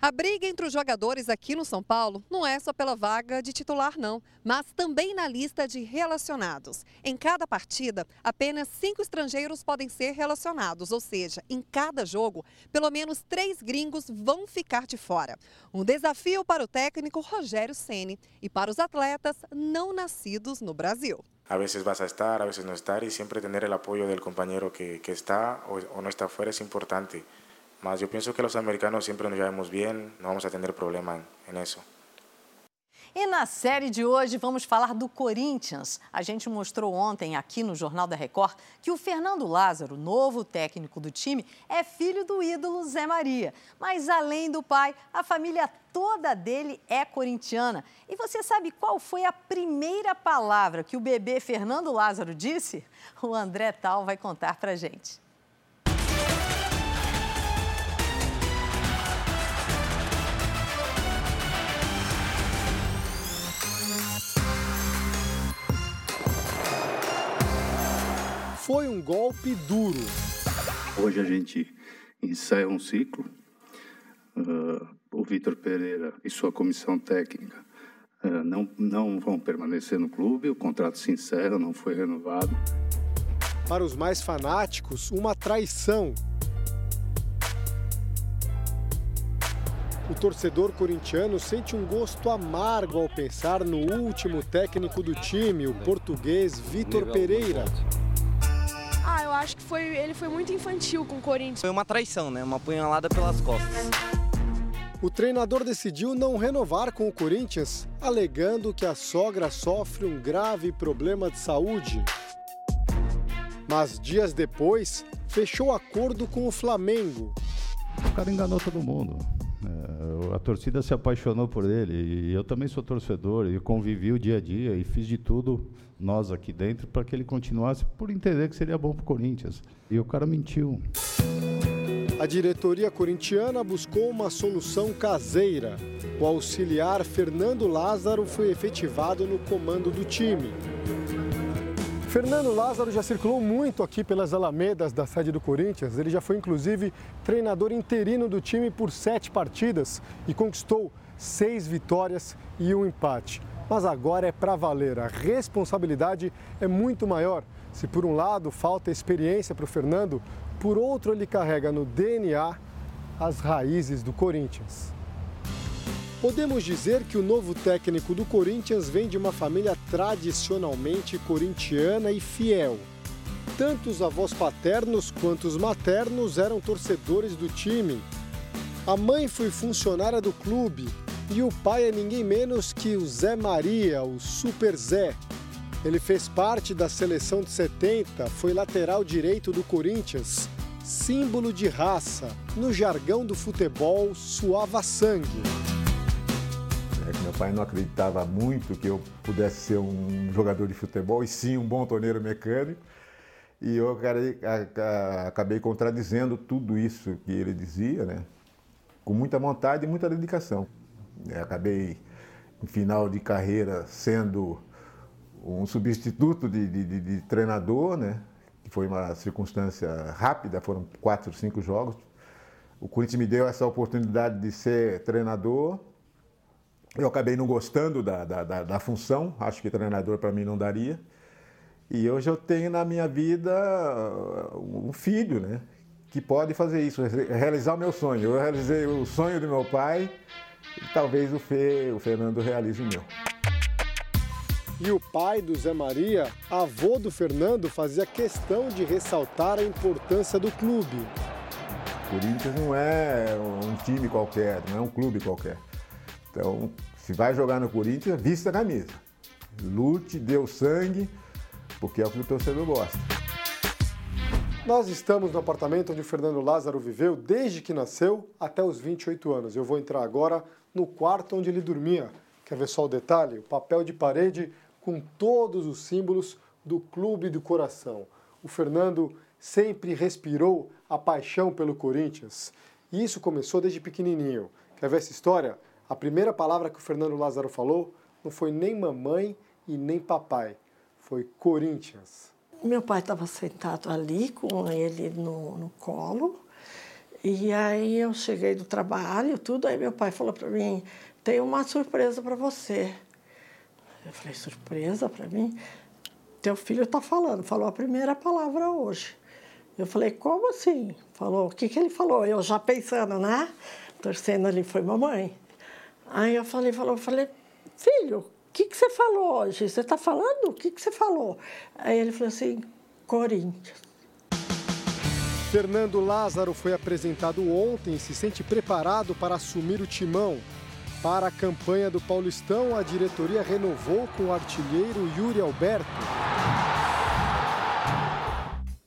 A briga entre os jogadores aqui no São Paulo não é só pela vaga de titular, não, mas também na lista de relacionados. Em cada partida, apenas cinco estrangeiros podem ser relacionados, ou seja, em cada jogo, pelo menos três gringos vão ficar de fora. Um desafio para o técnico Rogério Ceni e para os atletas não nascidos no Brasil. A vezes vas a estar, a vezes no estar e sempre ter o apoio do companheiro que, que está ou, ou não está fora é importante. Mas eu penso que os americanos sempre nos llevamos bem, não vamos a ter problema em isso. E na série de hoje vamos falar do Corinthians. A gente mostrou ontem aqui no Jornal da Record que o Fernando Lázaro, novo técnico do time, é filho do ídolo Zé Maria. Mas além do pai, a família toda dele é corintiana. E você sabe qual foi a primeira palavra que o bebê Fernando Lázaro disse? O André Tal vai contar pra gente. Foi um golpe duro. Hoje a gente encerra um ciclo. Uh, o Vitor Pereira e sua comissão técnica uh, não, não vão permanecer no clube, o contrato se encerra, não foi renovado. Para os mais fanáticos, uma traição. O torcedor corintiano sente um gosto amargo ao pensar no último técnico do time, o português Vitor Pereira acho que foi, ele foi muito infantil com o Corinthians. Foi uma traição, né? Uma punhalada pelas costas. O treinador decidiu não renovar com o Corinthians, alegando que a sogra sofre um grave problema de saúde. Mas dias depois, fechou acordo com o Flamengo. O cara enganou todo mundo. A torcida se apaixonou por ele e eu também sou torcedor e convivi o dia a dia e fiz de tudo nós aqui dentro para que ele continuasse por entender que seria bom para o Corinthians. E o cara mentiu. A diretoria corintiana buscou uma solução caseira. O auxiliar Fernando Lázaro foi efetivado no comando do time. Fernando Lázaro já circulou muito aqui pelas alamedas da sede do Corinthians. Ele já foi, inclusive, treinador interino do time por sete partidas e conquistou seis vitórias e um empate. Mas agora é para valer. A responsabilidade é muito maior. Se por um lado falta experiência para o Fernando, por outro, ele carrega no DNA as raízes do Corinthians. Podemos dizer que o novo técnico do Corinthians vem de uma família tradicionalmente corintiana e fiel. Tanto os avós paternos quanto os maternos eram torcedores do time. A mãe foi funcionária do clube e o pai é ninguém menos que o Zé Maria, o Super Zé. Ele fez parte da seleção de 70, foi lateral direito do Corinthians, símbolo de raça. No jargão do futebol, suava sangue. É pai não acreditava muito que eu pudesse ser um jogador de futebol, e sim um bom torneiro mecânico. E eu acabei contradizendo tudo isso que ele dizia, né? com muita vontade e muita dedicação. Eu acabei, em final de carreira, sendo um substituto de, de, de, treinador, né? que foi uma circunstância rápida, foram quatro, cinco jogos. O Corinthians me deu essa oportunidade de ser treinador. Eu acabei não gostando da, da, da, da função, acho que treinador para mim não daria. E hoje eu tenho na minha vida uh, um filho, né? Que pode fazer isso, realizar o meu sonho. Eu realizei o sonho do meu pai e talvez o, Fê, o Fernando realize o meu. E o pai do Zé Maria, avô do Fernando, fazia questão de ressaltar a importância do clube. O Corinthians não é um time qualquer, não é um clube qualquer. Então, se vai jogar no Corinthians, vista a camisa. Lute, dê o sangue, porque é o que o torcedor gosta. Nós estamos no apartamento onde o Fernando Lázaro viveu desde que nasceu até os 28 anos. Eu vou entrar agora no quarto onde ele dormia. Quer ver só o detalhe? O papel de parede com todos os símbolos do Clube do Coração. O Fernando sempre respirou a paixão pelo Corinthians. E isso começou desde pequenininho. Quer ver essa história? A primeira palavra que o Fernando Lázaro falou não foi nem mamãe e nem papai, foi Corinthians. Meu pai estava sentado ali com ele no, no colo. E aí eu cheguei do trabalho, tudo, aí meu pai falou para mim, tem uma surpresa para você. Eu falei, surpresa para mim? Teu filho está falando, falou a primeira palavra hoje. Eu falei, como assim? Falou, o que, que ele falou? Eu já pensando, né? Torcendo ali, foi mamãe. Aí eu falei, falou, eu falei, filho, o que, que você falou hoje? Você está falando? O que, que você falou? Aí ele falou assim, Corinthians. Fernando Lázaro foi apresentado ontem e se sente preparado para assumir o timão. Para a campanha do Paulistão, a diretoria renovou com o artilheiro Yuri Alberto.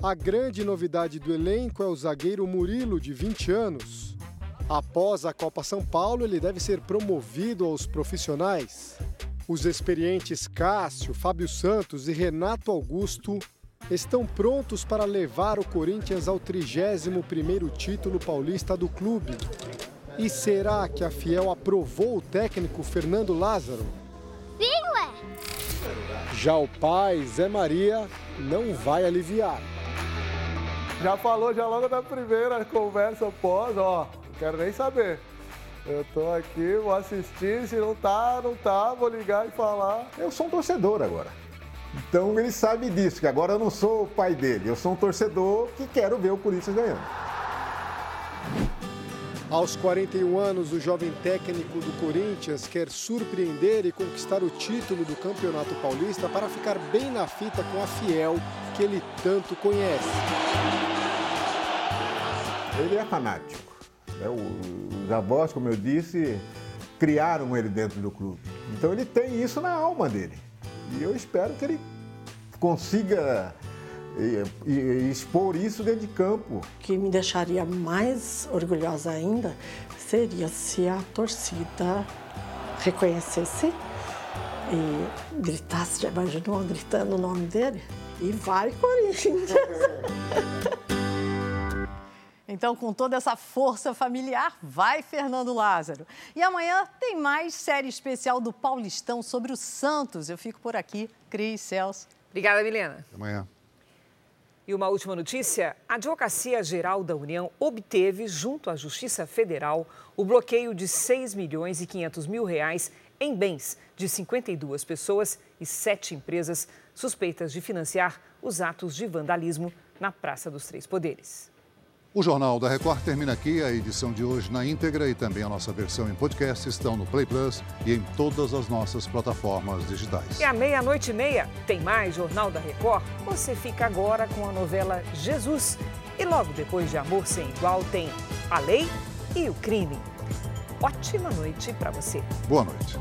A grande novidade do elenco é o zagueiro Murilo, de 20 anos. Após a Copa São Paulo, ele deve ser promovido aos profissionais. Os experientes Cássio, Fábio Santos e Renato Augusto estão prontos para levar o Corinthians ao 31º título paulista do clube. E será que a Fiel aprovou o técnico Fernando Lázaro? Sim, ué! Já o pai, Zé Maria, não vai aliviar. Já falou já logo da primeira conversa pós, ó, quero nem saber. Eu tô aqui, vou assistir, se não tá, não tá, vou ligar e falar. Eu sou um torcedor agora. Então ele sabe disso, que agora eu não sou o pai dele, eu sou um torcedor que quero ver o Corinthians ganhando. Aos 41 anos, o jovem técnico do Corinthians quer surpreender e conquistar o título do Campeonato Paulista para ficar bem na fita com a Fiel, que ele tanto conhece. Ele é fanático. Né? Os avós, como eu disse, criaram ele dentro do clube. Então ele tem isso na alma dele. E eu espero que ele consiga expor isso dentro de campo. O que me deixaria mais orgulhosa ainda seria se a torcida reconhecesse e gritasse, já imaginou gritando o nome dele? E vai, Corinthians! [LAUGHS] Então, com toda essa força familiar, vai Fernando Lázaro. E amanhã tem mais série especial do Paulistão sobre o Santos. Eu fico por aqui. Cris, Celso. Obrigada, Milena. Até amanhã. E uma última notícia: a Advocacia Geral da União obteve, junto à Justiça Federal, o bloqueio de 6 milhões e 500 mil reais em bens de 52 pessoas e sete empresas suspeitas de financiar os atos de vandalismo na Praça dos Três Poderes. O Jornal da Record termina aqui. A edição de hoje na íntegra e também a nossa versão em podcast estão no Play Plus e em todas as nossas plataformas digitais. E à meia-noite e meia tem mais Jornal da Record. Você fica agora com a novela Jesus. E logo depois de Amor Sem Igual tem A Lei e o Crime. Ótima noite para você. Boa noite.